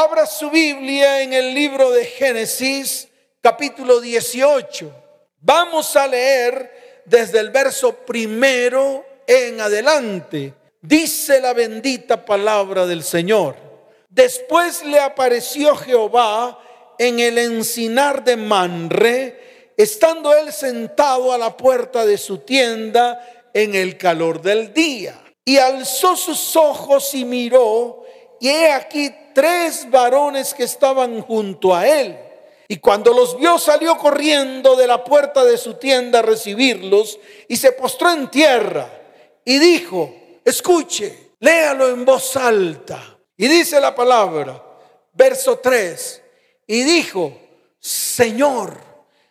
Abra su Biblia en el libro de Génesis, capítulo 18. Vamos a leer desde el verso primero en adelante. Dice la bendita palabra del Señor. Después le apareció Jehová en el encinar de Manre, estando él sentado a la puerta de su tienda en el calor del día. Y alzó sus ojos y miró, y he aquí tres varones que estaban junto a él. Y cuando los vio salió corriendo de la puerta de su tienda a recibirlos y se postró en tierra y dijo, escuche, léalo en voz alta. Y dice la palabra, verso 3, y dijo, Señor,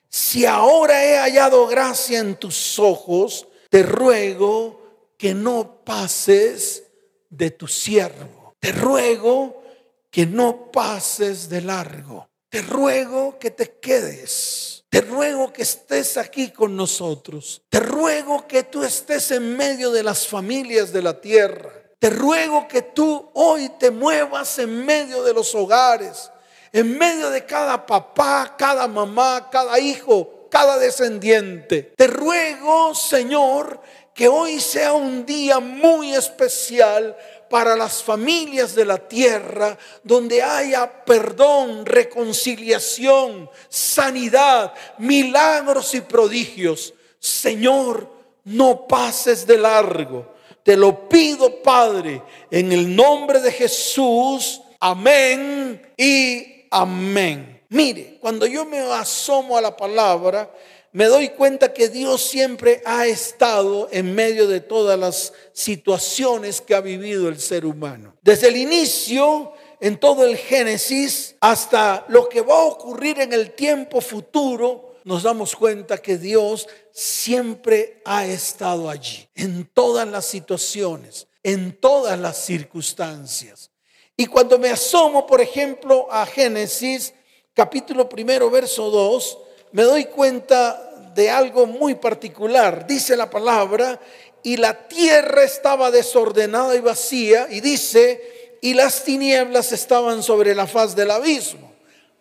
si ahora he hallado gracia en tus ojos, te ruego que no pases de tu siervo. Te ruego que no pases de largo. Te ruego que te quedes. Te ruego que estés aquí con nosotros. Te ruego que tú estés en medio de las familias de la tierra. Te ruego que tú hoy te muevas en medio de los hogares, en medio de cada papá, cada mamá, cada hijo, cada descendiente. Te ruego, Señor, que hoy sea un día muy especial para las familias de la tierra, donde haya perdón, reconciliación, sanidad, milagros y prodigios. Señor, no pases de largo. Te lo pido, Padre, en el nombre de Jesús. Amén y amén. Mire, cuando yo me asomo a la palabra, me doy cuenta que Dios siempre ha estado en medio de todas las situaciones que ha vivido el ser humano. Desde el inicio, en todo el Génesis, hasta lo que va a ocurrir en el tiempo futuro, nos damos cuenta que Dios siempre ha estado allí, en todas las situaciones, en todas las circunstancias. Y cuando me asomo, por ejemplo, a Génesis, capítulo primero, verso 2, me doy cuenta de algo muy particular. Dice la palabra, y la tierra estaba desordenada y vacía, y dice, y las tinieblas estaban sobre la faz del abismo.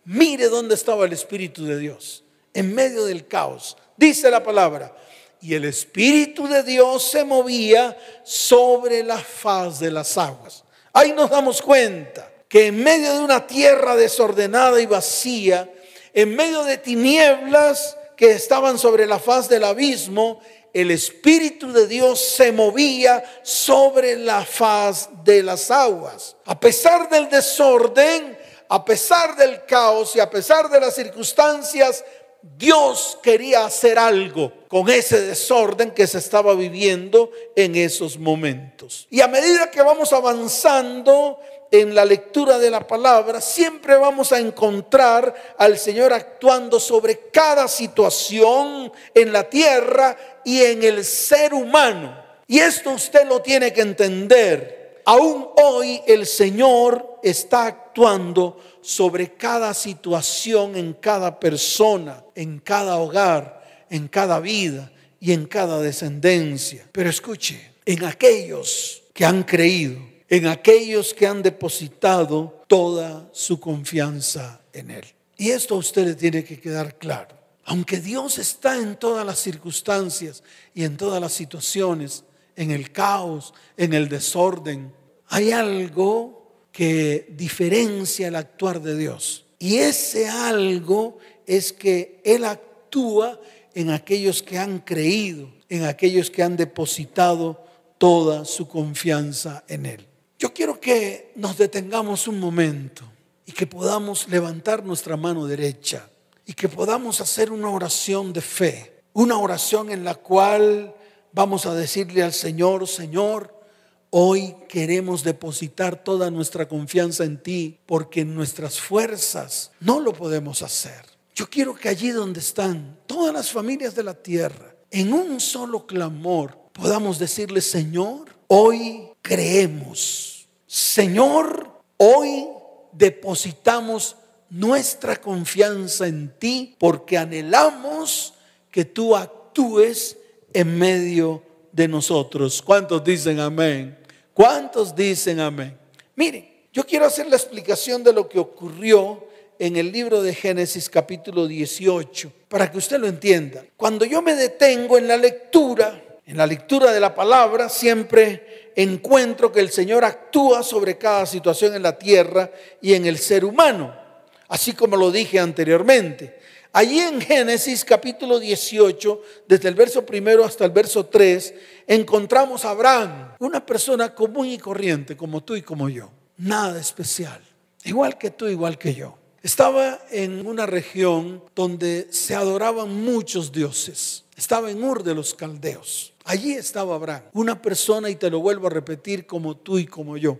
Mire dónde estaba el Espíritu de Dios, en medio del caos. Dice la palabra, y el Espíritu de Dios se movía sobre la faz de las aguas. Ahí nos damos cuenta que en medio de una tierra desordenada y vacía, en medio de tinieblas, que estaban sobre la faz del abismo, el Espíritu de Dios se movía sobre la faz de las aguas. A pesar del desorden, a pesar del caos y a pesar de las circunstancias, Dios quería hacer algo con ese desorden que se estaba viviendo en esos momentos. Y a medida que vamos avanzando en la lectura de la palabra, siempre vamos a encontrar al Señor actuando sobre cada situación en la tierra y en el ser humano. Y esto usted lo tiene que entender. Aún hoy el Señor está actuando sobre cada situación, en cada persona, en cada hogar, en cada vida y en cada descendencia. Pero escuche, en aquellos que han creído, en aquellos que han depositado toda su confianza en Él. Y esto a usted le tiene que quedar claro. Aunque Dios está en todas las circunstancias y en todas las situaciones, en el caos, en el desorden, hay algo que diferencia el actuar de Dios. Y ese algo es que Él actúa en aquellos que han creído, en aquellos que han depositado toda su confianza en Él. Yo quiero que nos detengamos un momento y que podamos levantar nuestra mano derecha y que podamos hacer una oración de fe, una oración en la cual vamos a decirle al Señor, Señor, hoy queremos depositar toda nuestra confianza en ti porque en nuestras fuerzas no lo podemos hacer. Yo quiero que allí donde están todas las familias de la tierra, en un solo clamor, podamos decirle, Señor, hoy creemos. Señor, hoy depositamos nuestra confianza en ti porque anhelamos que tú actúes en medio de nosotros. ¿Cuántos dicen amén? ¿Cuántos dicen amén? Miren, Yo quiero hacer la explicación de lo que ocurrió en el libro de Génesis capítulo 18, para que usted lo entienda. Cuando yo me detengo en la lectura, en la lectura de la palabra, siempre encuentro que el Señor actúa sobre cada situación en la tierra y en el ser humano, así como lo dije anteriormente. Allí en Génesis capítulo 18, desde el verso primero hasta el verso 3, encontramos a Abraham, una persona común y corriente como tú y como yo, nada especial, igual que tú, igual que yo. Estaba en una región donde se adoraban muchos dioses. Estaba en Ur de los Caldeos. Allí estaba Abraham, una persona, y te lo vuelvo a repetir, como tú y como yo,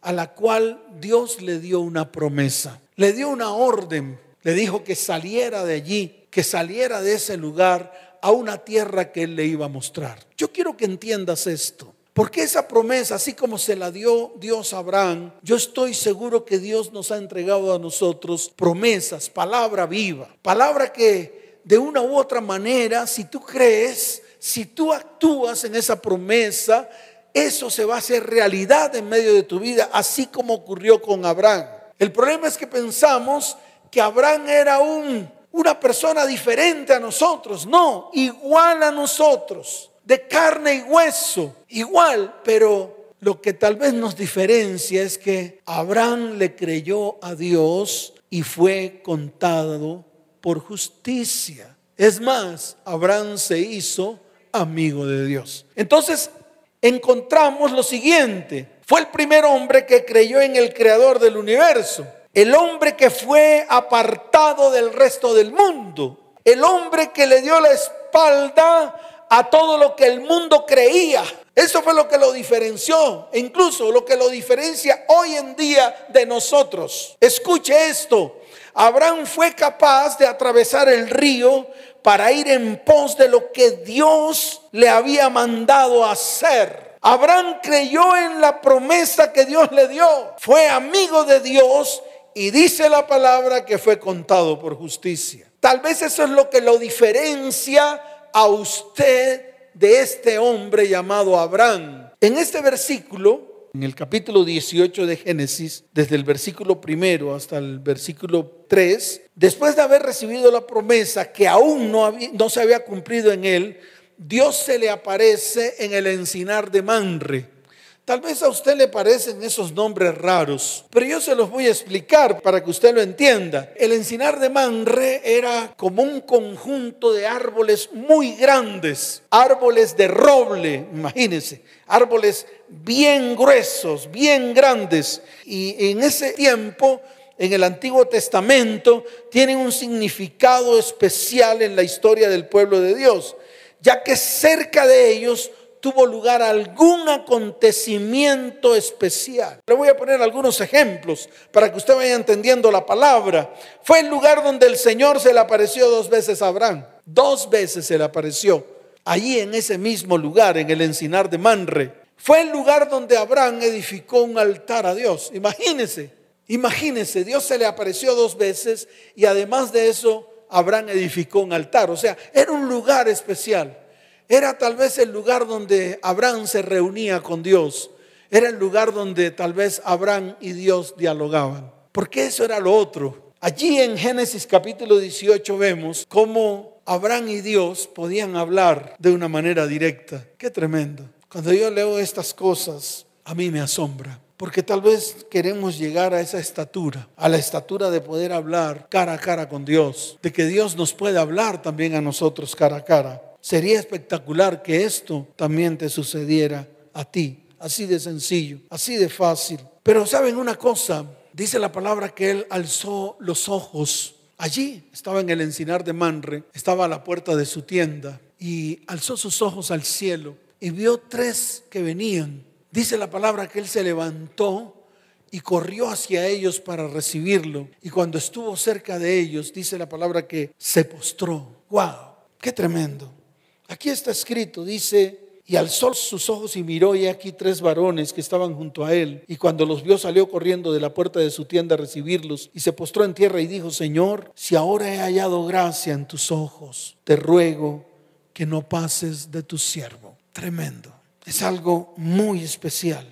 a la cual Dios le dio una promesa, le dio una orden le dijo que saliera de allí, que saliera de ese lugar a una tierra que él le iba a mostrar. Yo quiero que entiendas esto. Porque esa promesa, así como se la dio Dios a Abraham, yo estoy seguro que Dios nos ha entregado a nosotros promesas, palabra viva, palabra que de una u otra manera, si tú crees, si tú actúas en esa promesa, eso se va a hacer realidad en medio de tu vida, así como ocurrió con Abraham. El problema es que pensamos que Abraham era un, una persona diferente a nosotros. No, igual a nosotros, de carne y hueso, igual, pero lo que tal vez nos diferencia es que Abraham le creyó a Dios y fue contado por justicia. Es más, Abraham se hizo amigo de Dios. Entonces, encontramos lo siguiente. Fue el primer hombre que creyó en el creador del universo. El hombre que fue apartado del resto del mundo. El hombre que le dio la espalda a todo lo que el mundo creía. Eso fue lo que lo diferenció, e incluso lo que lo diferencia hoy en día de nosotros. Escuche esto, Abraham fue capaz de atravesar el río para ir en pos de lo que Dios le había mandado hacer. Abraham creyó en la promesa que Dios le dio, fue amigo de Dios y dice la palabra que fue contado por justicia. Tal vez eso es lo que lo diferencia a usted de este hombre llamado Abraham. En este versículo, en el capítulo 18 de Génesis, desde el versículo primero hasta el versículo 3, después de haber recibido la promesa que aún no, no se había cumplido en él, Dios se le aparece en el encinar de Manre Tal vez a usted le parecen esos nombres raros, pero yo se los voy a explicar para que usted lo entienda. El encinar de Manre era como un conjunto de árboles muy grandes, árboles de roble, imagínense, árboles bien gruesos, bien grandes. Y en ese tiempo, en el Antiguo Testamento, tienen un significado especial en la historia del pueblo de Dios, ya que cerca de ellos tuvo lugar algún acontecimiento especial. Le voy a poner algunos ejemplos para que usted vaya entendiendo la palabra. Fue el lugar donde el Señor se le apareció dos veces a Abraham. Dos veces se le apareció. Allí en ese mismo lugar, en el encinar de Manre. Fue el lugar donde Abraham edificó un altar a Dios. Imagínese, imagínese, Dios se le apareció dos veces y además de eso, Abraham edificó un altar. O sea, era un lugar especial. Era tal vez el lugar donde Abraham se reunía con Dios. Era el lugar donde tal vez Abraham y Dios dialogaban. Porque eso era lo otro. Allí en Génesis capítulo 18 vemos cómo Abraham y Dios podían hablar de una manera directa. Qué tremendo. Cuando yo leo estas cosas, a mí me asombra. Porque tal vez queremos llegar a esa estatura, a la estatura de poder hablar cara a cara con Dios, de que Dios nos puede hablar también a nosotros cara a cara. Sería espectacular que esto también te sucediera a ti. Así de sencillo, así de fácil. Pero saben una cosa, dice la palabra que él alzó los ojos. Allí estaba en el encinar de Manre, estaba a la puerta de su tienda y alzó sus ojos al cielo y vio tres que venían. Dice la palabra que él se levantó y corrió hacia ellos para recibirlo. Y cuando estuvo cerca de ellos, dice la palabra que se postró. ¡Wow! ¡Qué tremendo! Aquí está escrito, dice, y alzó sus ojos y miró y aquí tres varones que estaban junto a él. Y cuando los vio salió corriendo de la puerta de su tienda a recibirlos y se postró en tierra y dijo, Señor, si ahora he hallado gracia en tus ojos, te ruego que no pases de tu siervo. Tremendo. Es algo muy especial.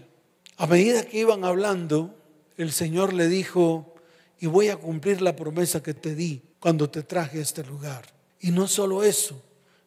A medida que iban hablando, el Señor le dijo, y voy a cumplir la promesa que te di cuando te traje a este lugar. Y no solo eso,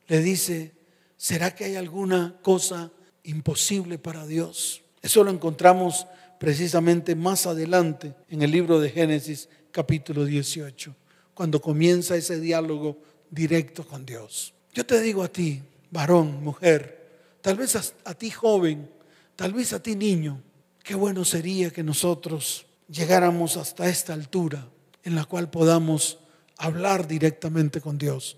le dice, ¿será que hay alguna cosa imposible para Dios? Eso lo encontramos precisamente más adelante en el libro de Génesis capítulo 18, cuando comienza ese diálogo directo con Dios. Yo te digo a ti, varón, mujer, tal vez a, ti joven, tal vez a ti niño, qué bueno sería que nosotros llegáramos hasta esta altura en la cual podamos hablar directamente con Dios,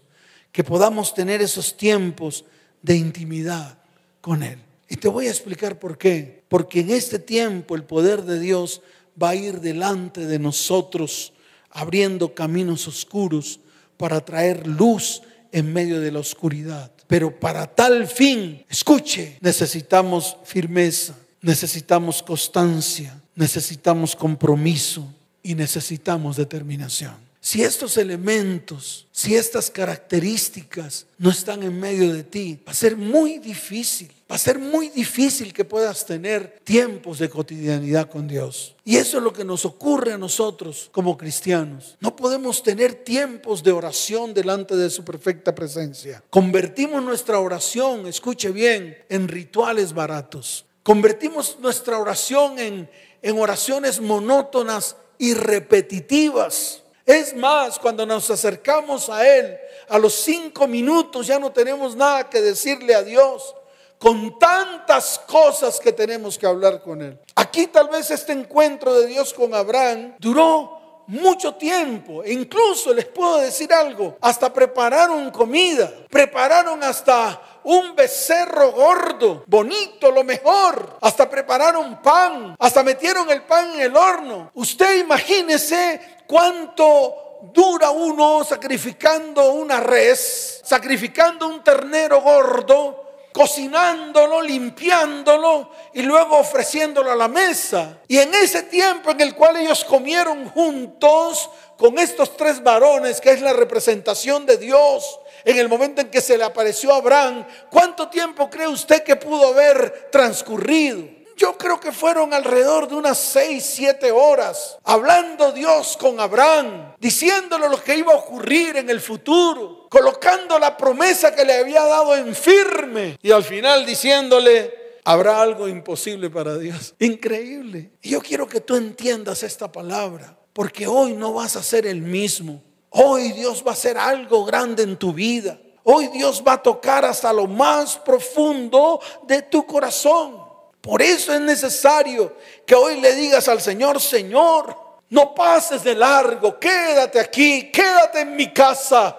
que podamos tener esos tiempos de intimidad con Él. Y te voy a explicar por qué. Porque en este tiempo el poder de Dios va a ir delante de nosotros, abriendo caminos oscuros para traer luz en medio de la oscuridad. Pero para tal fin, escuche, necesitamos firmeza, necesitamos constancia, necesitamos compromiso y necesitamos determinación. Si estos elementos, si estas características no están en medio de ti, va a ser muy difícil, va a ser muy difícil que puedas tener tiempos de cotidianidad con Dios. Y eso es lo que nos ocurre a nosotros como cristianos. No podemos tener tiempos de oración delante de su perfecta presencia. Convertimos nuestra oración, escuche bien, en rituales baratos. Convertimos nuestra oración en, en oraciones monótonas y repetitivas es más, cuando nos acercamos a Él, a los cinco minutos ya no tenemos nada que decirle a Dios, con tantas cosas que tenemos que hablar con Él. Aquí tal vez este encuentro de Dios con Abraham duró mucho tiempo. E incluso les puedo decir algo, hasta prepararon comida, prepararon hasta un becerro gordo, bonito, lo mejor. Hasta prepararon pan, hasta metieron el pan en el horno. Usted imagínese cuánto dura uno sacrificando una res, sacrificando un ternero gordo, cocinándolo, limpiándolo y luego ofreciéndolo a la mesa. Y en ese tiempo en el cual ellos comieron juntos con estos tres varones, que es la representación de Dios, en el momento en que se le apareció a Abraham, ¿cuánto tiempo cree usted que pudo haber transcurrido? Yo creo que fueron alrededor de unas seis, siete horas, hablando Dios con Abraham, diciéndole lo que iba a ocurrir en el futuro, colocando la promesa que le había dado en firme y al final diciéndole, habrá algo imposible para Dios. Increíble. Y yo quiero que tú entiendas esta palabra, porque hoy no vas a ser el mismo. Hoy Dios va a hacer algo grande en tu vida. Hoy Dios va a tocar hasta lo más profundo de tu corazón. Por eso es necesario que hoy le digas al Señor, Señor, no pases de largo, quédate aquí, quédate en mi casa.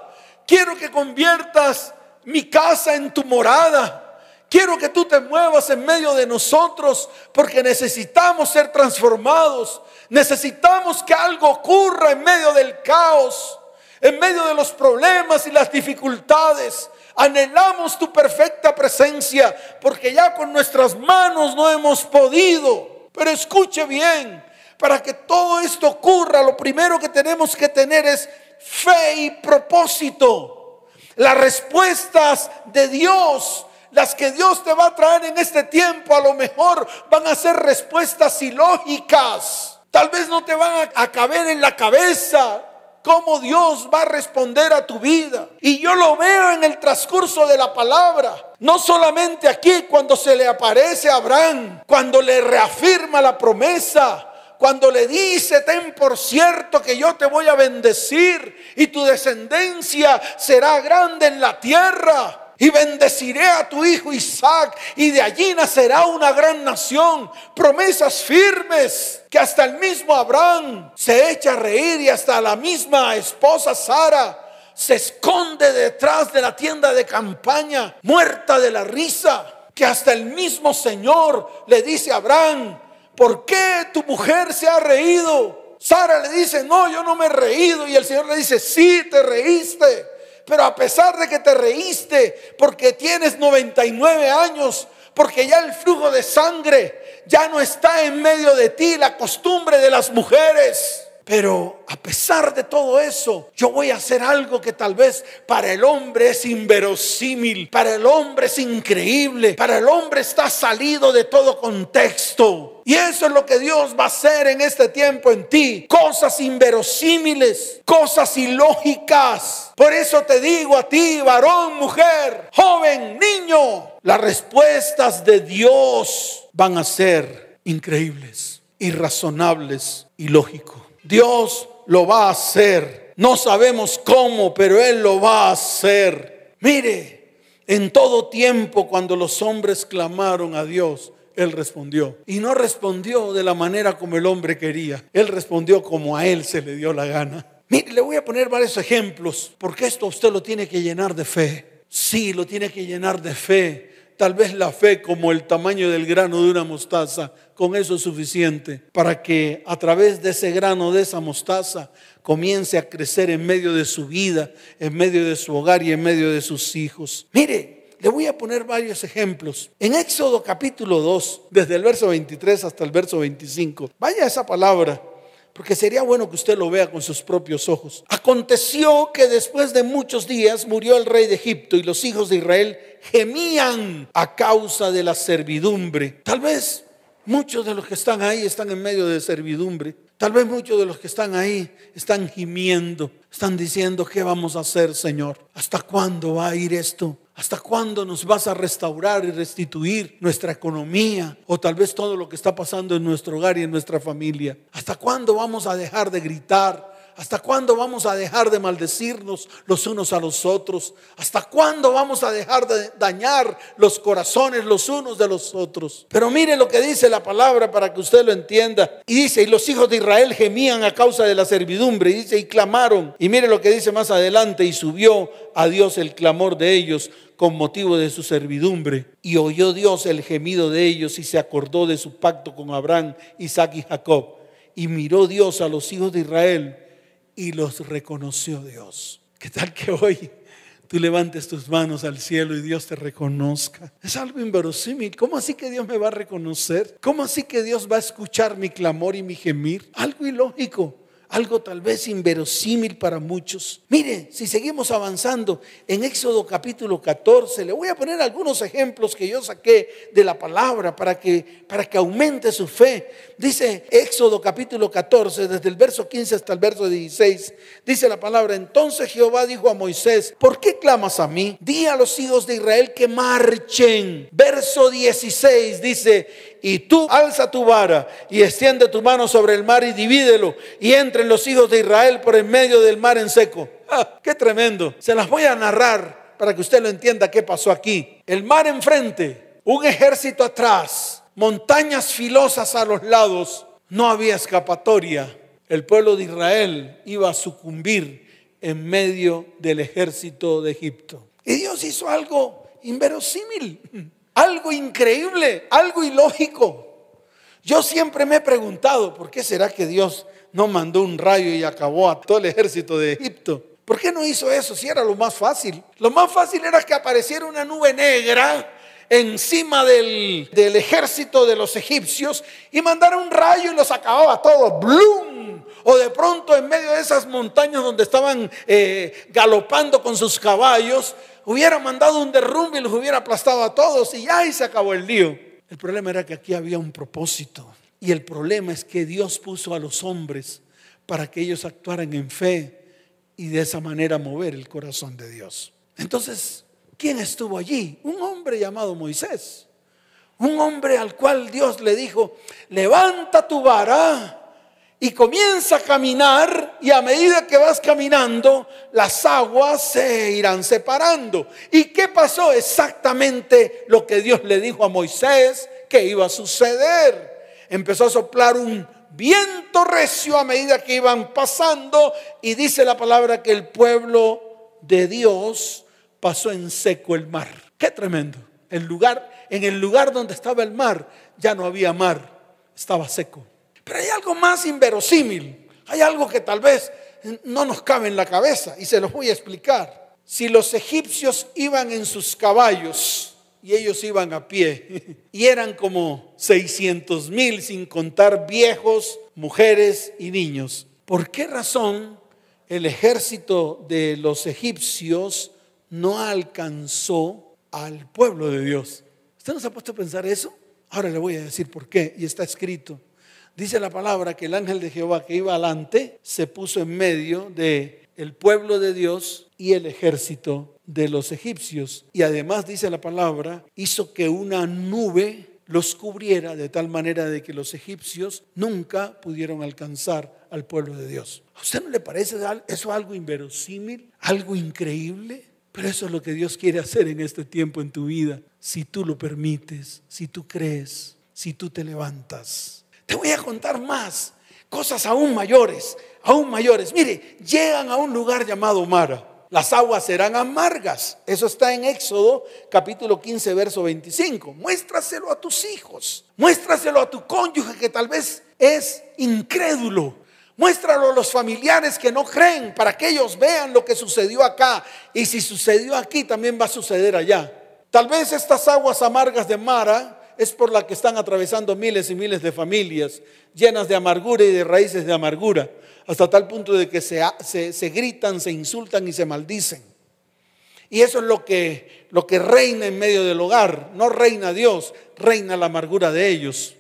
Quiero que conviertas mi casa en tu morada. Quiero que tú te muevas en medio de nosotros porque necesitamos ser transformados. Necesitamos que algo ocurra en medio del caos, en medio de los problemas y las dificultades. Anhelamos tu perfecta presencia porque ya con nuestras manos no hemos podido. Pero escuche bien, para que todo esto ocurra, lo primero que tenemos que tener es fe y propósito. Las respuestas de Dios, las que Dios te va a traer en este tiempo, a lo mejor van a ser respuestas ilógicas. Tal vez no te van a caber en la cabeza, cómo Dios va a responder a tu vida. Y yo lo veo en el transcurso de la palabra. No solamente aquí cuando se le aparece a Abraham, cuando le reafirma la promesa, cuando le dice, ten por cierto que yo te voy a bendecir y tu descendencia será grande en la tierra y bendeciré a tu hijo Isaac y de allí nacerá una gran nación. Promesas firmes que hasta el mismo Abraham se echa a reír y hasta la misma esposa Sara se esconde detrás de la tienda de campaña, muerta de la risa, que hasta el mismo Señor le dice a Abraham, ¿por qué tu mujer se ha reído? Sara le dice, no, yo no me he reído. Y el Señor le dice, sí, te reíste. Pero a pesar de que te reíste porque tienes 99 años, porque ya el flujo de sangre ya no está en medio de ti, la costumbre de las mujeres. Pero a pesar de todo eso, yo voy a hacer algo que tal vez para el hombre es inverosímil, para el hombre es increíble, para el hombre está salido de todo contexto. Y eso es lo que Dios va a hacer en este tiempo en ti. Cosas inverosímiles, cosas ilógicas. Por eso te digo a ti, varón, mujer, joven, niño, las respuestas de Dios van a ser increíbles, irrazonables y. Dios lo va a hacer. No sabemos cómo, pero Él lo va a hacer. Mire, en todo tiempo cuando los hombres clamaron a Dios, Él respondió. Y no respondió de la manera como el hombre quería. Él respondió como a Él se le dio la gana. Mire, le voy a poner varios ejemplos, porque esto usted lo tiene que llenar de fe. Sí, lo tiene que llenar de fe. Tal vez la fe como el tamaño del grano de una mostaza, con eso es suficiente para que a través de ese grano, de esa mostaza, comience a crecer en medio de su vida, en medio de su hogar y en medio de sus hijos. Mire, le voy a poner varios ejemplos. En Éxodo capítulo 2, desde el verso 23 hasta el verso 25, vaya esa palabra porque sería bueno que usted lo vea con sus propios ojos. Aconteció que después de muchos días murió el rey de Egipto y los hijos de Israel gemían a causa de la servidumbre. Tal vez muchos de los que están ahí están en medio de servidumbre. Tal vez muchos de los que están ahí están gimiendo, están diciendo, ¿qué vamos a hacer, Señor? ¿Hasta cuándo va a ir esto? ¿Hasta cuándo nos vas a restaurar y restituir nuestra economía? O tal vez todo lo que está pasando en nuestro hogar y en nuestra familia. ¿Hasta cuándo vamos a dejar de gritar? ¿Hasta cuándo vamos a dejar de maldecirnos los unos a los otros? ¿Hasta cuándo vamos a dejar de dañar los corazones los unos de los otros? Pero mire lo que dice la palabra para que usted lo entienda. Y dice, y los hijos de Israel gemían a causa de la servidumbre. Y dice, y clamaron. Y mire lo que dice más adelante, y subió a Dios el clamor de ellos con motivo de su servidumbre. Y oyó Dios el gemido de ellos y se acordó de su pacto con Abraham, Isaac y Jacob. Y miró Dios a los hijos de Israel y los reconoció Dios. ¿Qué tal que hoy tú levantes tus manos al cielo y Dios te reconozca? Es algo inverosímil. ¿Cómo así que Dios me va a reconocer? ¿Cómo así que Dios va a escuchar mi clamor y mi gemir? Algo ilógico algo tal vez inverosímil para muchos. Mire, si seguimos avanzando en Éxodo capítulo 14, le voy a poner algunos ejemplos que yo saqué de la palabra para que, para que aumente su fe. Dice Éxodo capítulo 14, desde el verso 15 hasta el verso 16, dice la palabra, entonces Jehová dijo a Moisés, ¿por qué clamas a mí? Di a los hijos de Israel que marchen. Verso 16 dice, y tú alza tu vara y extiende tu mano sobre el mar y divídelo y entren los hijos de Israel por en medio del mar en seco. Ah, ¡Qué tremendo! Se las voy a narrar para que usted lo entienda qué pasó aquí. El mar enfrente, un ejército atrás, montañas filosas a los lados, no había escapatoria. El pueblo de Israel iba a sucumbir en medio del ejército de Egipto. Y Dios hizo algo inverosímil. Algo increíble, algo ilógico. Yo siempre me he preguntado, ¿por qué será que Dios no mandó un rayo y acabó a todo el ejército de Egipto? ¿Por qué no hizo eso si era lo más fácil? Lo más fácil era que apareciera una nube negra encima del, ejército de los egipcios y mandara un rayo y los acababa todos. ¡Blum! O de pronto en medio de esas montañas donde estaban eh, galopando con sus caballos, hubiera mandado un derrumbe y los hubiera aplastado a todos y ya se acabó el lío. El problema era que aquí había un propósito. Y el problema es que Dios puso a los hombres para que ellos actuaran en fe y de esa manera mover el corazón de Dios. Entonces, ¿quién estuvo allí? Un hombre llamado Moisés. Un hombre al cual Dios le dijo, levanta tu vara y comienza a caminar y a medida que vas caminando, las aguas se irán separando. ¿Y qué pasó? Exactamente lo que Dios le dijo a Moisés que iba a suceder. Empezó a soplar un viento recio a medida que iban pasando y dice la palabra que el pueblo de Dios pasó en seco el mar. Qué tremendo. El lugar, en el lugar donde estaba el mar ya no había mar, estaba seco. Pero hay algo más inverosímil. Hay algo que tal vez no nos cabe en la cabeza y se los voy a explicar. Si los egipcios iban en sus caballos y ellos iban a pie y eran como 600 mil sin contar viejos, mujeres y niños. ¿por qué razón el ejército de los egipcios no alcanzó al pueblo de Dios? ¿Usted nos ha puesto a pensar eso? Ahora le voy a decir por qué, y está escrito. Dice la palabra que el ángel de Jehová que iba adelante se puso en medio de el pueblo de Dios y el ejército de los egipcios. Y además dice la palabra, hizo que una nube los cubriera de tal manera de que los egipcios nunca pudieron alcanzar al pueblo de Dios. ¿A usted no le parece eso algo inverosímil, algo increíble? Pero eso es lo que Dios quiere hacer en este tiempo en tu vida, si tú lo permites, si tú crees, si tú te levantas. Te voy a contar más, cosas aún mayores, aún mayores. Mire, llegan a un lugar llamado Mara. Las aguas serán amargas. Eso está en Éxodo capítulo 15, verso 25. Muéstraselo a tus hijos. Muéstraselo a tu cónyuge que tal vez es incrédulo. Muéstralo a los familiares que no creen para que ellos vean lo que sucedió acá. Y si sucedió aquí, también va a suceder allá. Tal vez estas aguas amargas de Mara es por la que están atravesando miles y miles de familias llenas de amargura y de raíces de amargura, hasta tal punto de que se, se, gritan, se insultan y se maldicen. Y eso es lo que, lo que reina en medio del hogar. No reina Dios, reina la amargura de ellos.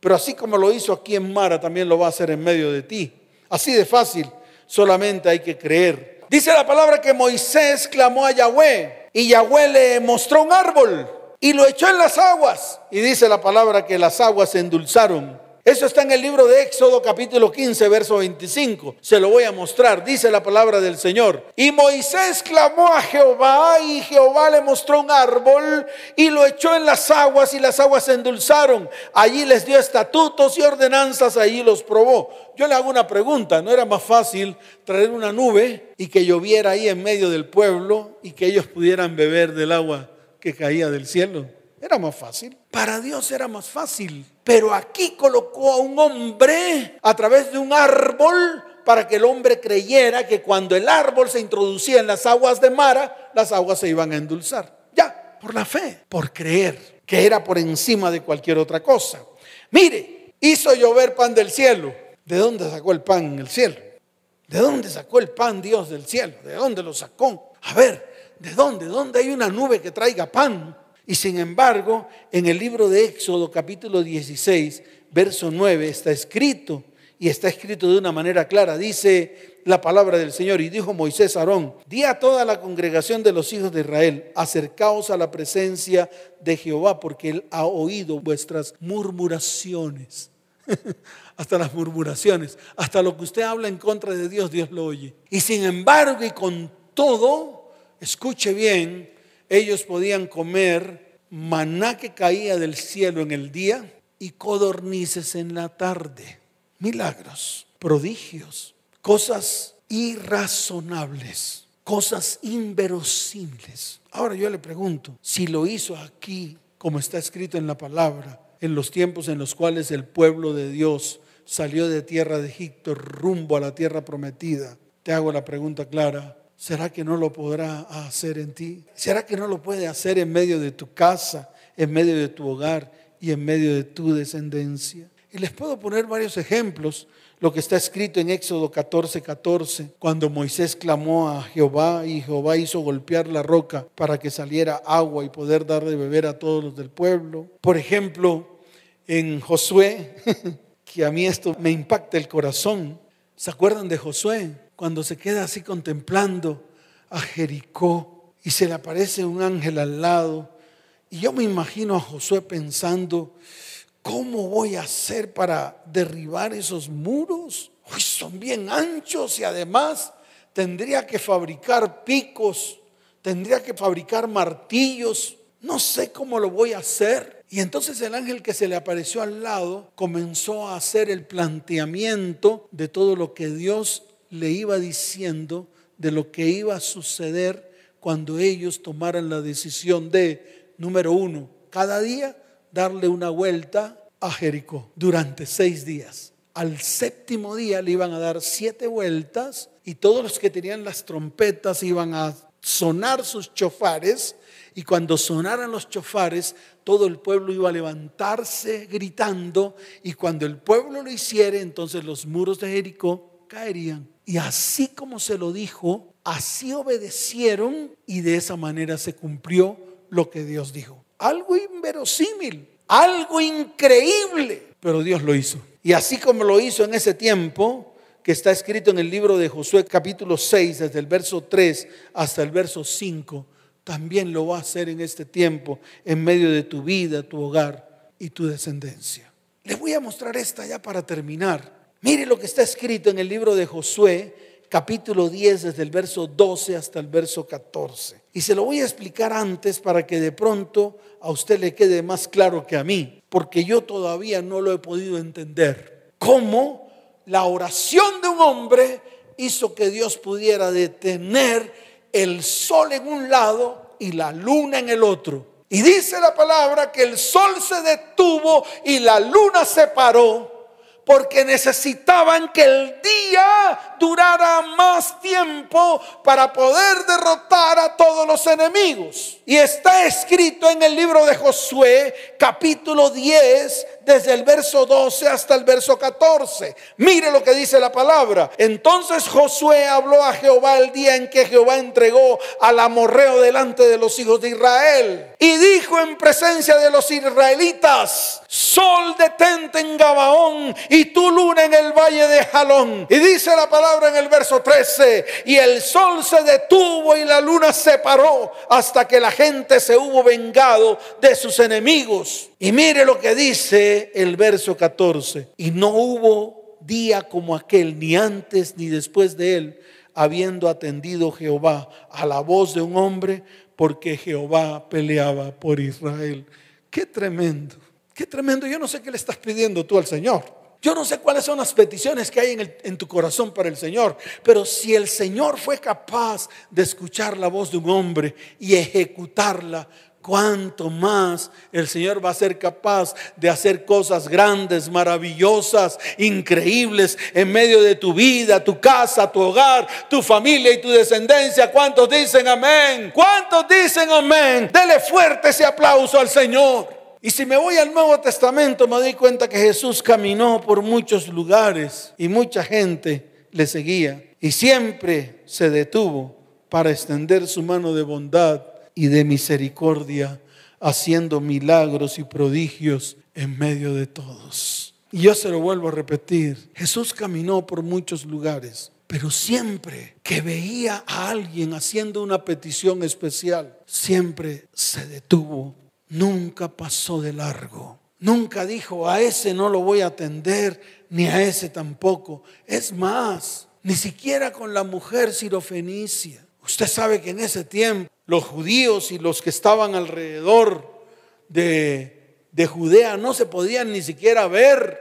Pero así como lo hizo aquí en Mara, también lo va a hacer en medio de ti. Así de fácil, solamente hay que creer. Dice la palabra que Moisés clamó a Yahweh y Yahweh le mostró un árbol y lo echó en las aguas. Y dice la palabra que las aguas se endulzaron. Eso está en el libro de Éxodo capítulo 15, verso 25. Se lo voy a mostrar. Dice la palabra del Señor. Y Moisés clamó a Jehová y Jehová le mostró un árbol y lo echó en las aguas y las aguas se endulzaron. Allí les dio estatutos y ordenanzas, allí los probó. Yo le hago una pregunta. ¿No era más fácil traer una nube y que lloviera ahí en medio del pueblo y que ellos pudieran beber del agua? Que caía del cielo. Era más fácil. Para Dios era más fácil. Pero aquí colocó a un hombre a través de un árbol para que el hombre creyera que cuando el árbol se introducía en las aguas de Mara, las aguas se iban a endulzar. Ya, por la fe, por creer, que era por encima de cualquier otra cosa. Mire, hizo llover pan del cielo. ¿De dónde sacó el pan en el cielo? ¿De dónde sacó el pan Dios del cielo? ¿De dónde lo sacó? A ver, ¿De dónde? ¿Dónde hay una nube que traiga pan? Y sin embargo, en el libro de Éxodo capítulo 16, verso 9, está escrito, y está escrito de una manera clara, dice la palabra del Señor, y dijo Moisés a Aarón, di a toda la congregación de los hijos de Israel, acercaos a la presencia de Jehová, porque él ha oído vuestras murmuraciones. hasta las murmuraciones, hasta lo que usted habla en contra de Dios, Dios lo oye. Y sin embargo, y con todo, escuche bien, ellos podían comer maná que caía del cielo en el día y codornices en la tarde. Milagros, prodigios, cosas irrazonables, cosas inverosímiles. Ahora yo le pregunto, si lo hizo aquí, como está escrito en la palabra, en los tiempos en los cuales el pueblo de Dios salió de tierra de Egipto rumbo a la tierra prometida, te hago la pregunta clara, ¿Será que no lo podrá hacer en ti? ¿Será que no lo puede hacer en medio de tu casa, en medio de tu hogar y en medio de tu descendencia? Y les puedo poner varios ejemplos. Lo que está escrito en Éxodo 14, 14, cuando Moisés clamó a Jehová y Jehová hizo golpear la roca para que saliera agua y poder dar de beber a todos los del pueblo. Por ejemplo, en Josué, que a mí esto me impacta el corazón. ¿Se acuerdan de Josué? Cuando se queda así contemplando a Jericó y se le aparece un ángel al lado. Y yo me imagino a Josué pensando, ¿cómo voy a hacer para derribar esos muros? son bien anchos y además tendría que fabricar picos, tendría que fabricar martillos. No sé cómo lo voy a hacer. Y entonces el ángel que se le apareció al lado comenzó a hacer el planteamiento de todo lo que Dios le iba diciendo de lo que iba a suceder cuando ellos tomaran la decisión de, número uno, cada día darle una vuelta a Jericó durante seis días. Al séptimo día le iban a dar siete vueltas y todos los que tenían las trompetas iban a sonar sus chofares y cuando sonaran los chofares todo el pueblo iba a levantarse gritando y cuando el pueblo lo hiciera entonces los muros de Jericó caerían. Y así como se lo dijo, así obedecieron y de esa manera se cumplió lo que Dios dijo. Algo inverosímil, algo increíble, pero Dios lo hizo. Y así como lo hizo en ese tiempo, que está escrito en el libro de Josué capítulo 6, desde el verso 3 hasta el verso 5, también lo va a hacer en este tiempo, en medio de tu vida, tu hogar y tu descendencia. Les voy a mostrar esta ya para terminar. Mire lo que está escrito en el libro de Josué, capítulo 10, desde el verso 12 hasta el verso 14. Y se lo voy a explicar antes para que de pronto a usted le quede más claro que a mí, porque yo todavía no lo he podido entender. ¿Cómo la oración de un hombre hizo que Dios pudiera detener el sol en un lado y la luna en el otro? Y dice la palabra que el sol se detuvo y la luna se paró porque necesitaban que el día durara más tiempo para poder derrotar a todos los enemigos. Y está escrito en el libro de Josué, capítulo 10, desde el verso 12 hasta el verso 14. Mire lo que dice la palabra. Entonces Josué habló a Jehová el día en que Jehová entregó al amorreo delante de los hijos de Israel. Y dijo en presencia de los israelitas, sol detente en Gabaón y tu luna en el valle de Jalón. Y dice la palabra en el verso 13, y el sol se detuvo y la luna se paró hasta que la gente se hubo vengado de sus enemigos. Y mire lo que dice el verso 14. Y no hubo día como aquel, ni antes ni después de él, habiendo atendido Jehová a la voz de un hombre, porque Jehová peleaba por Israel. Qué tremendo, qué tremendo. Yo no sé qué le estás pidiendo tú al Señor. Yo no sé cuáles son las peticiones que hay en, tu corazón para el Señor, pero si el Señor fue capaz de escuchar la voz de un hombre y ejecutarla, cuánto más el Señor va a ser capaz de hacer cosas grandes, maravillosas, increíbles en medio de tu vida, tu casa, tu hogar, tu familia y tu descendencia. ¿Cuántos dicen amén? ¿Cuántos dicen amén? Dele fuerte ese aplauso al Señor. Y si me voy al Nuevo Testamento me doy cuenta que Jesús caminó por muchos lugares y mucha gente le seguía y siempre se detuvo para extender su mano de bondad y de misericordia, haciendo milagros y prodigios en medio de todos. Y yo se lo vuelvo a repetir, Jesús caminó por muchos lugares, pero siempre que veía a alguien haciendo una petición especial, siempre se detuvo, nunca pasó de largo. Nunca dijo, a ese no lo voy a atender, ni a ese tampoco. Es más, ni siquiera con la mujer sirofenicia. Usted sabe que en ese tiempo los judíos y los que estaban alrededor de, de Judea no se podían ni siquiera ver,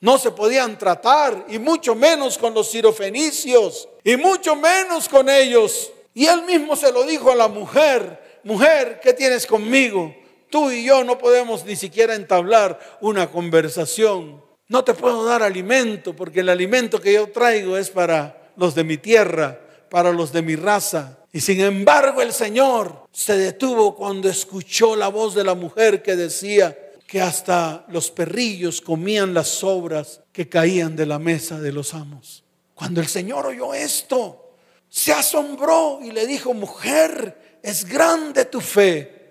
no se podían tratar, y mucho menos con los sirofenicios, y mucho menos con ellos. Y él mismo se lo dijo a la mujer, mujer, ¿qué tienes conmigo? Tú y yo no podemos ni siquiera entablar una conversación. No te puedo dar alimento porque el alimento que yo traigo es para los de mi tierra, para los de mi raza. Y sin embargo el Señor se detuvo cuando escuchó la voz de la mujer que decía que hasta los perrillos comían las sobras que caían de la mesa de los amos. Cuando el Señor oyó esto, se asombró y le dijo, mujer, es grande tu fe.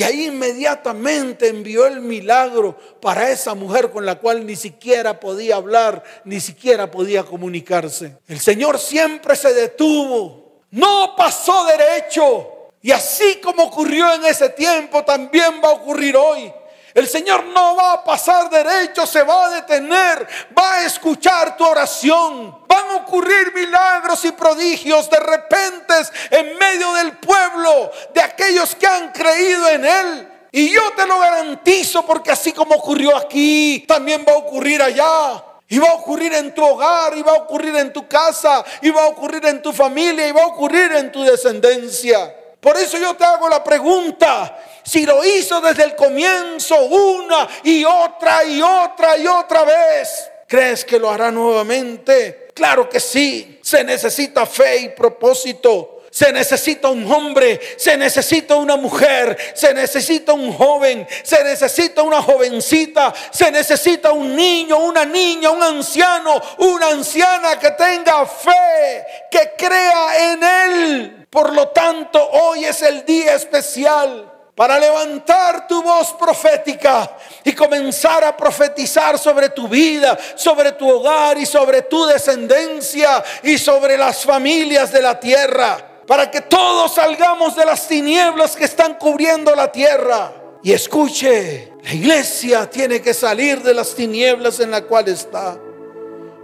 Y ahí inmediatamente envió el milagro para esa mujer con la cual ni siquiera podía hablar, ni siquiera podía comunicarse. El Señor siempre se detuvo no pasó derecho. Y así como ocurrió en ese tiempo, también va a ocurrir hoy. El Señor no va a pasar derecho, se va a detener, va a escuchar tu oración. Van a ocurrir milagros y prodigios de repente en medio del pueblo, de aquellos que han creído en Él. Y yo te lo garantizo porque así como ocurrió aquí, también va a ocurrir allá. Y va a ocurrir en tu hogar, y va a ocurrir en tu casa, y va a ocurrir en tu familia, y va a ocurrir en tu descendencia. Por eso yo te hago la pregunta, si lo hizo desde el comienzo una y otra y otra y otra vez, ¿crees que lo hará nuevamente? Claro que sí, se necesita fe y propósito. Se necesita un hombre, se necesita una mujer, se necesita un joven, se necesita una jovencita, se necesita un niño, una niña, un anciano, una anciana que tenga fe, que crea en Él. Por lo tanto, hoy es el día especial para levantar tu voz profética y comenzar a profetizar sobre tu vida, sobre tu hogar y sobre tu descendencia y sobre las familias de la tierra. Para que todos salgamos de las tinieblas que están cubriendo la tierra. Y escuche, la iglesia tiene que salir de las tinieblas en la cual está.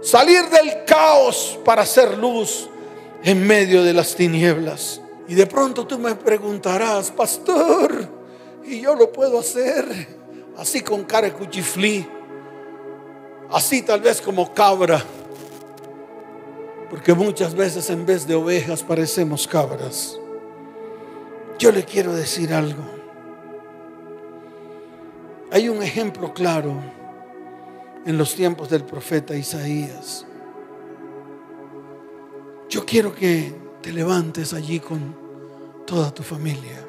Salir del caos para hacer luz en medio de las tinieblas. Y de pronto tú me preguntarás, pastor, ¿y yo lo puedo hacer? Así con cara de cuchiflí, así tal vez como cabra, porque muchas veces en vez de ovejas parecemos cabras. Yo le quiero decir algo. Hay un ejemplo claro en los tiempos del profeta Isaías. Yo quiero que te levantes allí con toda tu familia.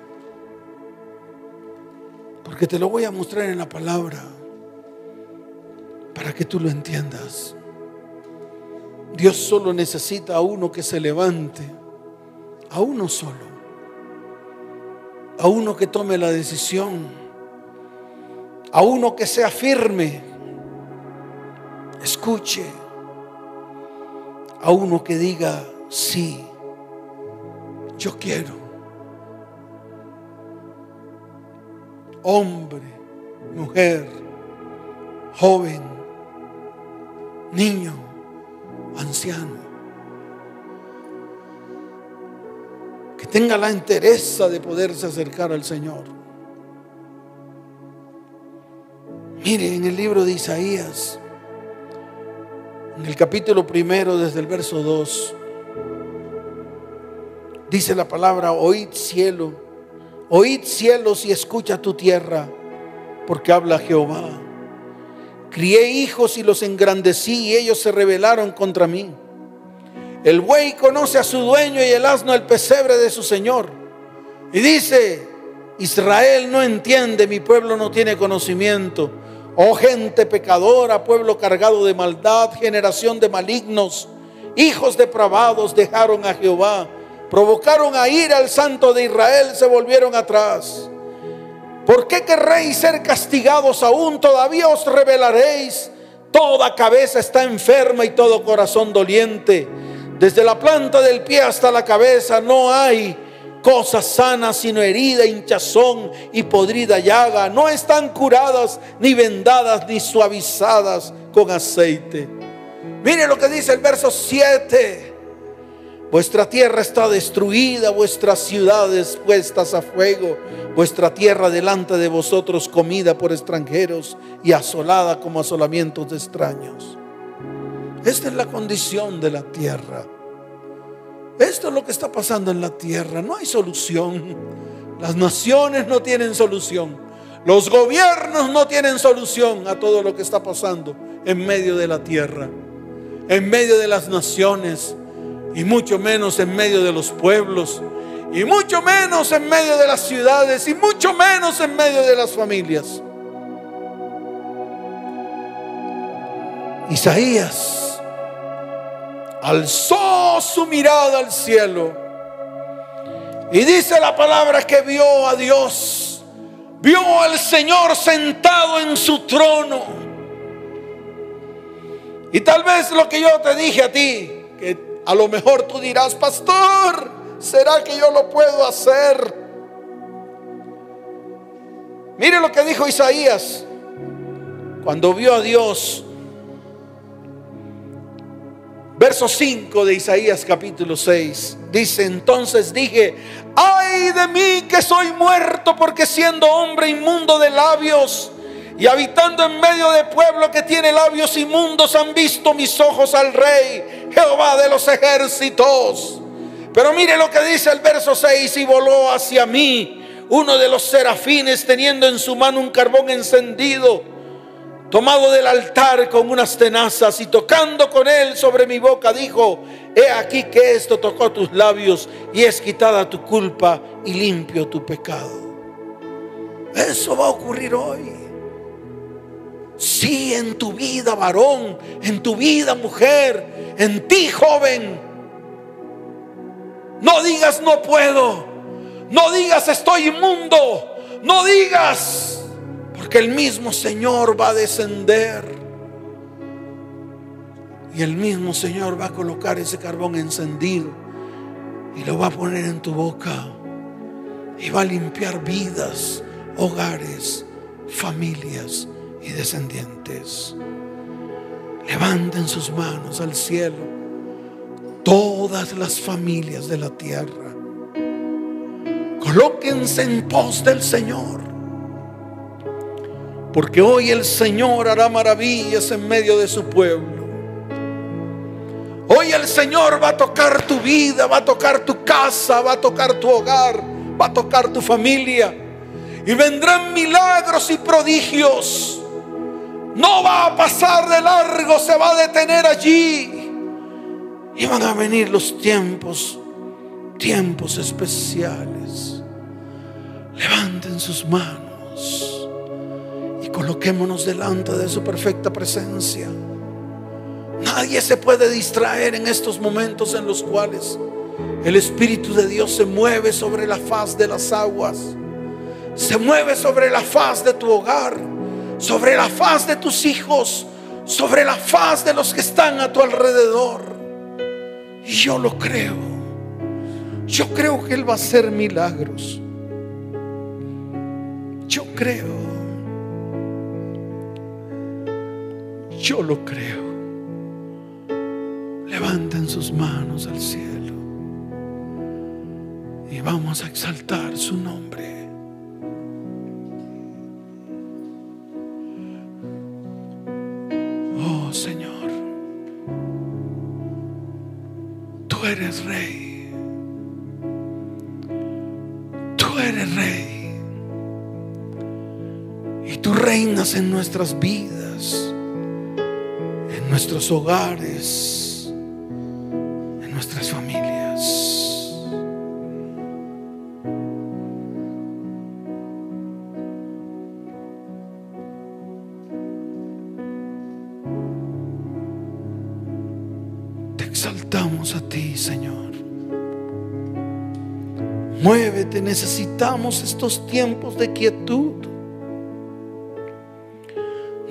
Porque te lo voy a mostrar en la palabra para que tú lo entiendas. Dios solo necesita a uno que se levante, a uno solo, a uno que tome la decisión, a uno que sea firme, escuche, a uno que diga sí yo quiero. Hombre, mujer, joven, niño, anciano. Que tenga la entereza de poderse acercar al Señor. Mire, en el libro de Isaías, en el capítulo primero, desde el verso 2, Dice la palabra, oíd cielo, oíd cielos y escucha tu tierra, porque habla Jehová. Crié hijos y los engrandecí y ellos se rebelaron contra mí. El buey conoce a su dueño y el asno el pesebre de su señor. Y dice, Israel no entiende, mi pueblo no tiene conocimiento. Oh gente pecadora, pueblo cargado de maldad, generación de malignos, hijos depravados dejaron a Jehová provocaron a ir al santo de Israel, se volvieron atrás. ¿Por qué querréis ser castigados aún? Todavía os revelaréis. Toda cabeza está enferma y todo corazón doliente. Desde la planta del pie hasta la cabeza no hay cosas sanas, sino herida, hinchazón y podrida llaga. No están curadas, ni vendadas, ni suavizadas con aceite. Mire lo que dice el verso 7. Vuestra tierra está destruida, vuestras ciudades puestas a fuego, vuestra tierra delante de vosotros comida por extranjeros y asolada como asolamientos de extraños. Esta es la condición de la tierra. Esto es lo que está pasando en la tierra. No hay solución. Las naciones no tienen solución. Los gobiernos no tienen solución a todo lo que está pasando en medio de la tierra, en medio de las naciones y mucho menos en medio de los pueblos, y mucho menos en medio de las ciudades, y mucho menos en medio de las familias. Isaías alzó su mirada al cielo y dice la palabra que vio a Dios, vio al Señor sentado en su trono. Y tal vez lo que yo te dije a ti, a lo mejor tú dirás, pastor, ¿será que yo lo puedo hacer? Mire lo que dijo Isaías cuando vio a Dios. Verso 5 de Isaías capítulo 6. Dice, entonces dije, ay de mí que soy muerto porque siendo hombre inmundo de labios y habitando en medio de pueblo que tiene labios inmundos han visto mis ojos al rey, Jehová de los ejércitos. Pero mire lo que dice el verso 6, y voló hacia mí uno de los serafines teniendo en su mano un carbón encendido tomado del altar con unas tenazas y tocando con él sobre mi boca, dijo, he aquí que esto tocó tus labios y es quitada tu culpa y limpio tu pecado. Eso va a ocurrir hoy. Sí, en tu vida varón, en tu vida mujer, en ti joven. No digas no puedo, no digas estoy inmundo, no digas, porque el mismo Señor va a descender. Y el mismo Señor va a colocar ese carbón encendido y lo va a poner en tu boca y va a limpiar vidas, hogares, familias y descendientes. Levanten sus manos al cielo todas las familias de la tierra. Colóquense en pos del Señor. Porque hoy el Señor hará maravillas en medio de su pueblo. Hoy el Señor va a tocar tu vida, va a tocar tu casa, va a tocar tu hogar, va a tocar tu familia. Y vendrán milagros y prodigios no va a pasar de largo, se va a detener allí. Y van a venir los tiempos, tiempos especiales. Levanten sus manos y coloquémonos delante de su perfecta presencia. Nadie se puede distraer en estos momentos en los cuales el Espíritu de Dios se mueve sobre la faz de las aguas, se mueve sobre la faz de tu hogar sobre la faz de tus hijos, sobre la faz de los que están a tu alrededor. Y yo lo creo. Yo creo que Él va a hacer milagros. Yo creo. Yo lo creo. Levanten sus manos al cielo y vamos a exaltar su nombre. En nuestras vidas, en nuestros hogares, en nuestras familias. exaltamos a ti, Señor. Muévete, necesitamos estos tiempos de quietud.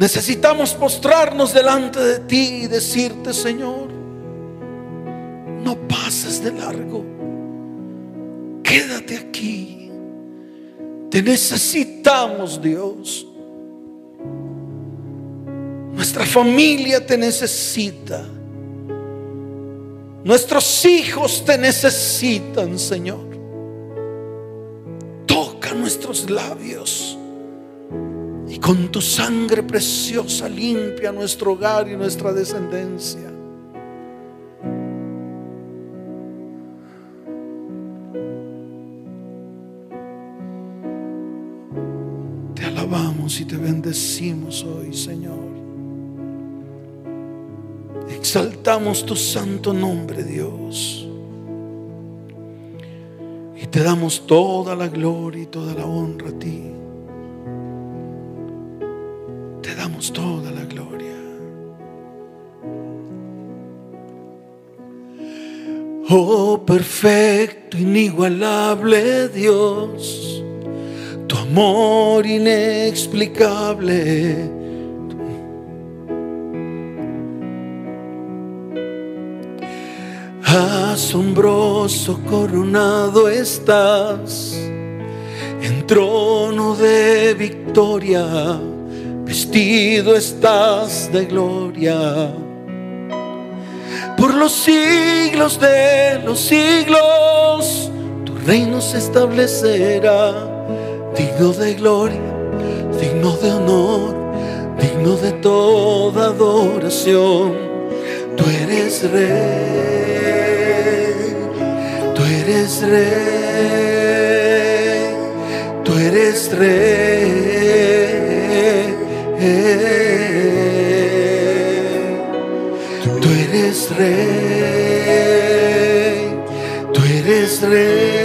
Necesitamos postrarnos delante de ti y decirte, Señor, no pases de largo. Quédate aquí. Te necesitamos, Dios. Nuestra familia te necesita. Nuestros hijos te necesitan, Señor. Toca nuestros labios con tu sangre preciosa limpia nuestro hogar y nuestra descendencia. Te alabamos y te bendecimos hoy, Señor. Exaltamos tu santo nombre, Dios. Y te damos toda la gloria y toda la honra a ti. Perfecto, inigualable Dios, tu amor inexplicable. Asombroso coronado estás en trono de victoria, vestido estás de gloria. Por los siglos de los siglos, tu reino se establecerá, digno de gloria, digno de honor, digno de toda adoración. Tú eres rey eres rey, tú eres rey. Rey, tú eres rey,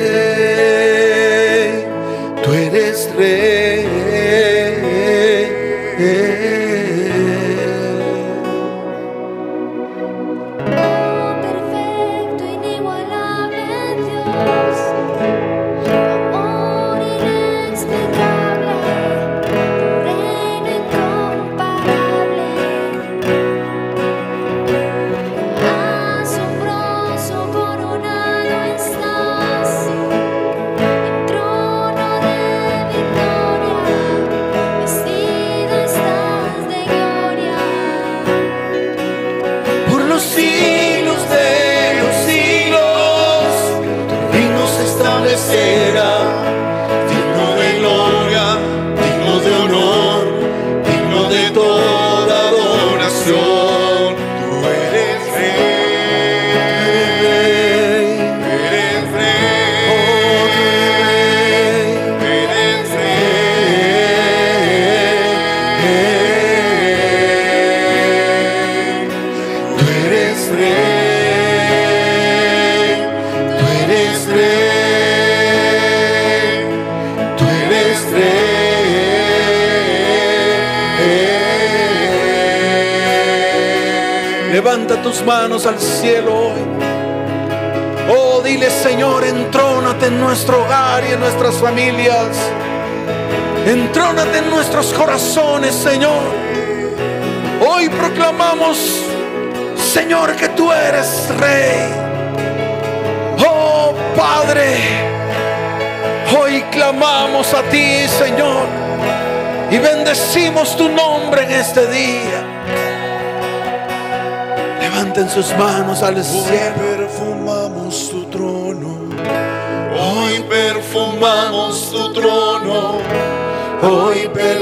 nuestros corazones, Señor. Hoy proclamamos, Señor, que tú eres Rey. Oh Padre, hoy clamamos a ti, Señor, y bendecimos tu nombre en este día. Levanten sus manos al Hoy cielo. perfumamos tu trono. Hoy perfumamos tu trono. Hoy perfumamos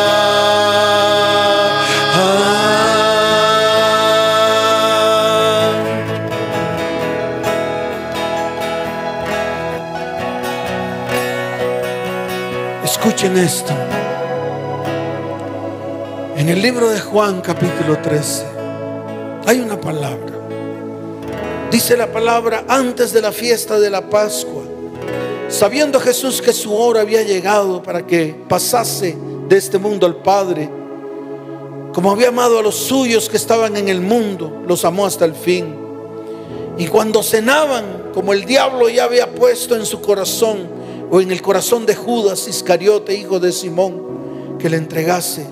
Escuchen esto. En el libro de Juan capítulo 13 hay una palabra. Dice la palabra antes de la fiesta de la Pascua. Sabiendo Jesús que su hora había llegado para que pasase de este mundo al Padre, como había amado a los suyos que estaban en el mundo, los amó hasta el fin. Y cuando cenaban, como el diablo ya había puesto en su corazón o en el corazón de Judas Iscariote, hijo de Simón, que le entregase,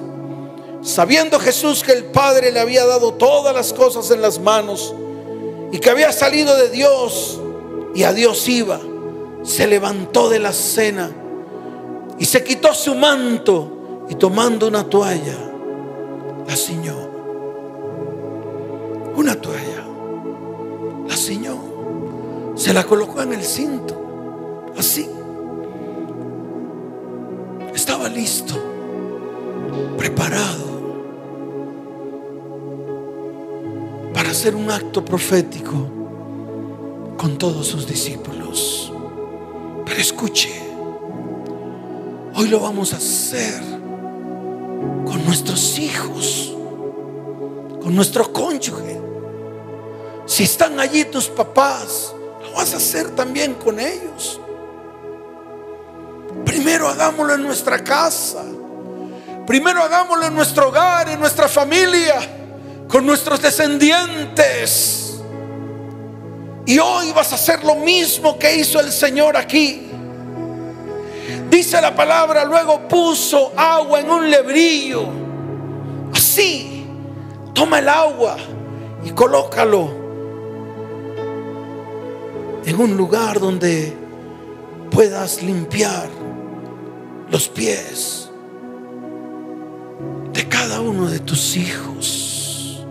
sabiendo Jesús que el Padre le había dado todas las cosas en las manos y que había salido de Dios y a Dios iba, se levantó de la cena y se quitó su manto y tomando una toalla, la ciñó. Una toalla, la ciñó, se la colocó en el cinto, así. Estaba listo, preparado para hacer un acto profético con todos sus discípulos. Pero escuche, hoy lo vamos a hacer con nuestros hijos, con nuestro cónyuge. Si están allí tus papás, lo vas a hacer también con ellos. Primero hagámoslo en nuestra casa. Primero hagámoslo en nuestro hogar, en nuestra familia, con nuestros descendientes. Y hoy vas a hacer lo mismo que hizo el Señor aquí. Dice la palabra, luego puso agua en un lebrillo. Así, toma el agua y colócalo en un lugar donde puedas limpiar los pies de cada uno de tus hijos.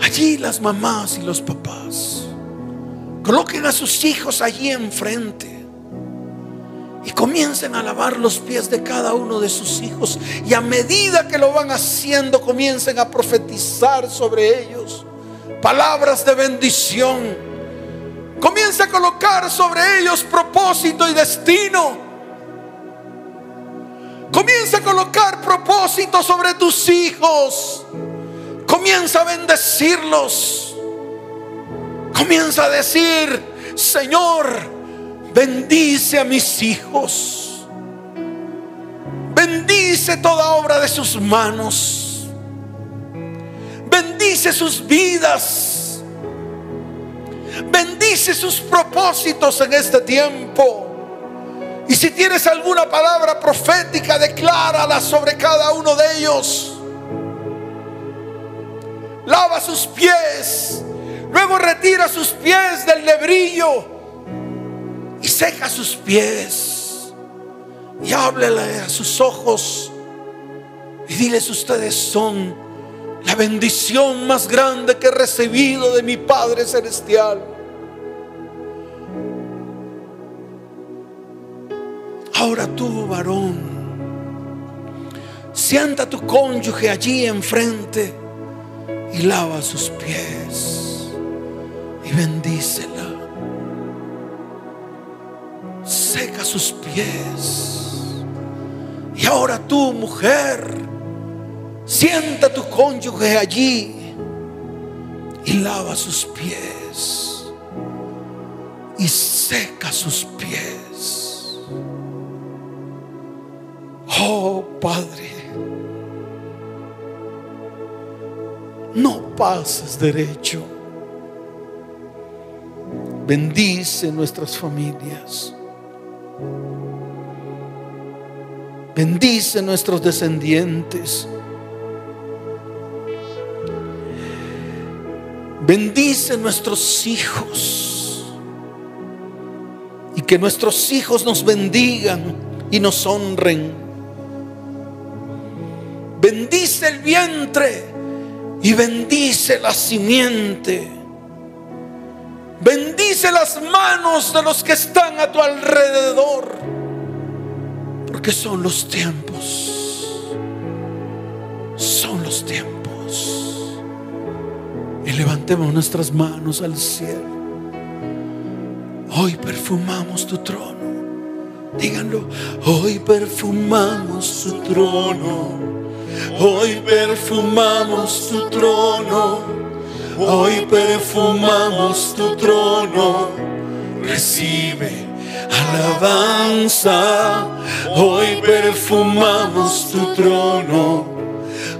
Allí las mamás y los papás coloquen a sus hijos allí enfrente y comiencen a lavar los pies de cada uno de sus hijos. Y a medida que lo van haciendo, comiencen a profetizar sobre ellos palabras de bendición. Comienza a colocar sobre ellos propósito y destino. Comienza a colocar propósito sobre tus hijos. Comienza a bendecirlos. Comienza a decir, Señor, bendice a mis hijos. Bendice toda obra de sus manos. Bendice sus vidas. Bendice sus propósitos en este tiempo. Y si tienes alguna palabra profética, declárala sobre cada uno de ellos. Lava sus pies. Luego retira sus pies del lebrillo y seca sus pies. Y háblele a sus ojos y diles ustedes son la bendición más grande que he recibido de mi Padre Celestial. Ahora tú, varón, sienta a tu cónyuge allí enfrente y lava sus pies y bendícela. Seca sus pies. Y ahora tú, mujer, sienta tu cónyuge allí y lava sus pies y seca sus pies. Oh Padre, no pases derecho. Bendice nuestras familias. Bendice nuestros descendientes. Bendice nuestros hijos. Y que nuestros hijos nos bendigan y nos honren. Bendice el vientre y bendice la simiente. Bendice las manos de los que están a tu alrededor. Porque son los tiempos. Son los tiempos. Y levantemos nuestras manos al cielo. Hoy perfumamos tu trono. Díganlo. Hoy perfumamos tu trono. Hoy perfumamos tu trono, hoy perfumamos tu trono. Recibe alabanza, hoy perfumamos tu trono,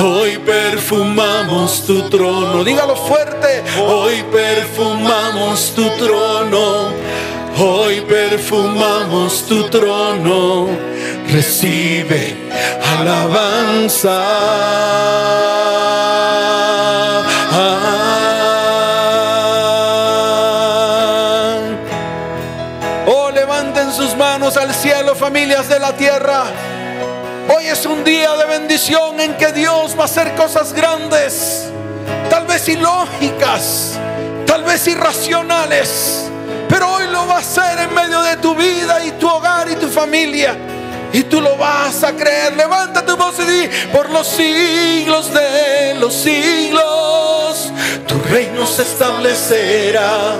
hoy perfumamos tu trono, dígalo fuerte, hoy perfumamos tu trono. Hoy perfumamos tu trono, recibe alabanza. Oh, levanten sus manos al cielo, familias de la tierra. Es un día de bendición en que Dios va a hacer cosas grandes, tal vez ilógicas, tal vez irracionales pero hoy lo va a hacer en medio de tu vida y tu hogar y tu familia. Y tú lo vas a creer. Levanta tu voz y di, por los siglos de los siglos, tu reino se establecerá.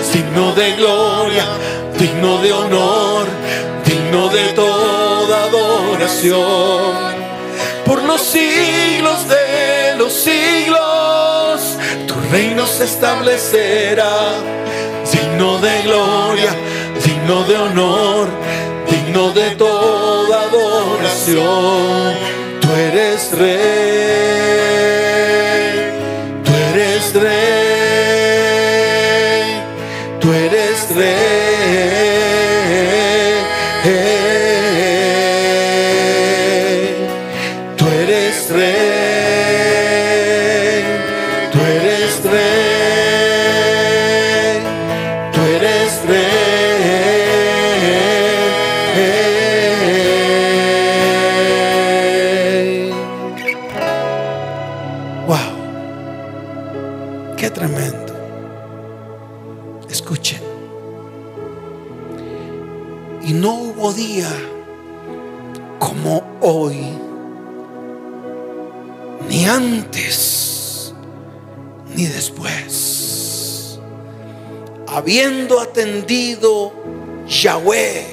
Es digno de gloria, digno de honor, digno de toda adoración. Por los siglos de los siglos, tu reino se establecerá, digno de gloria, digno de honor, digno de toda adoración. Tú eres rey, atendido Yahweh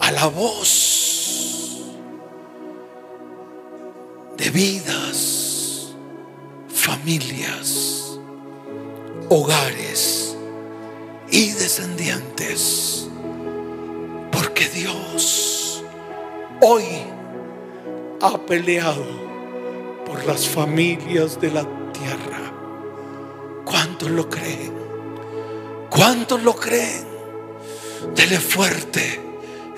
a la voz de vidas, familias, hogares y descendientes, porque Dios hoy ha peleado por las familias de la tierra. ¿Cuántos lo creen? ¿Cuántos lo creen? Dele fuerte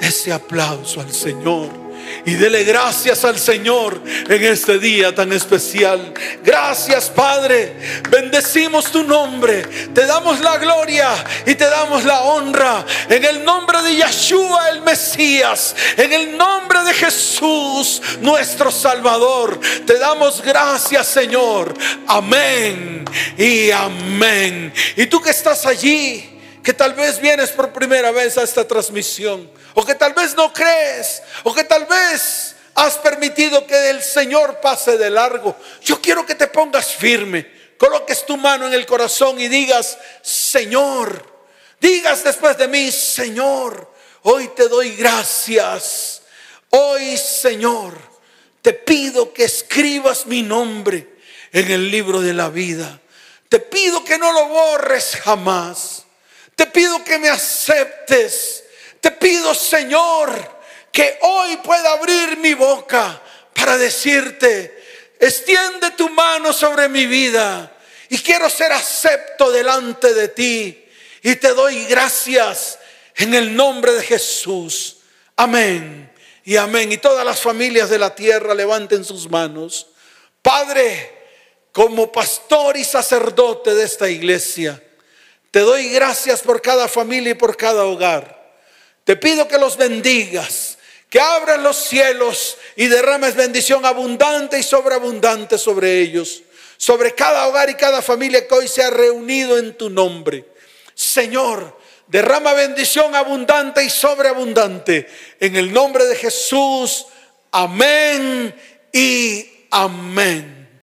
ese aplauso al Señor. Y dele gracias al Señor en este día tan especial. Gracias Padre. Bendecimos tu nombre. Te damos la gloria y te damos la honra. En el nombre de Yeshua el Mesías. En el nombre de Jesús nuestro Salvador. Te damos gracias Señor. Amén y amén. Y tú que estás allí que tal vez vienes por primera vez a esta transmisión, o que tal vez no crees, o que tal vez has permitido que el Señor pase de largo. Yo quiero que te pongas firme, coloques tu mano en el corazón y digas, Señor, digas después de mí, Señor, hoy te doy gracias. Hoy, Señor, te pido que escribas mi nombre en el libro de la vida. Te pido que no lo borres jamás. Te pido que me aceptes. Te pido, Señor, que hoy pueda abrir mi boca para decirte, extiende tu mano sobre mi vida y quiero ser acepto delante de ti. Y te doy gracias en el nombre de Jesús. Amén y amén. Y todas las familias de la tierra levanten sus manos. Padre, como pastor y sacerdote de esta iglesia, te doy gracias por cada familia y por cada hogar. Te pido que los bendigas, que abras los cielos y derrames bendición abundante y sobreabundante sobre ellos, sobre cada hogar y cada familia que hoy se ha reunido en tu nombre. Señor, derrama bendición abundante y sobreabundante en el nombre de Jesús. Amén y amén.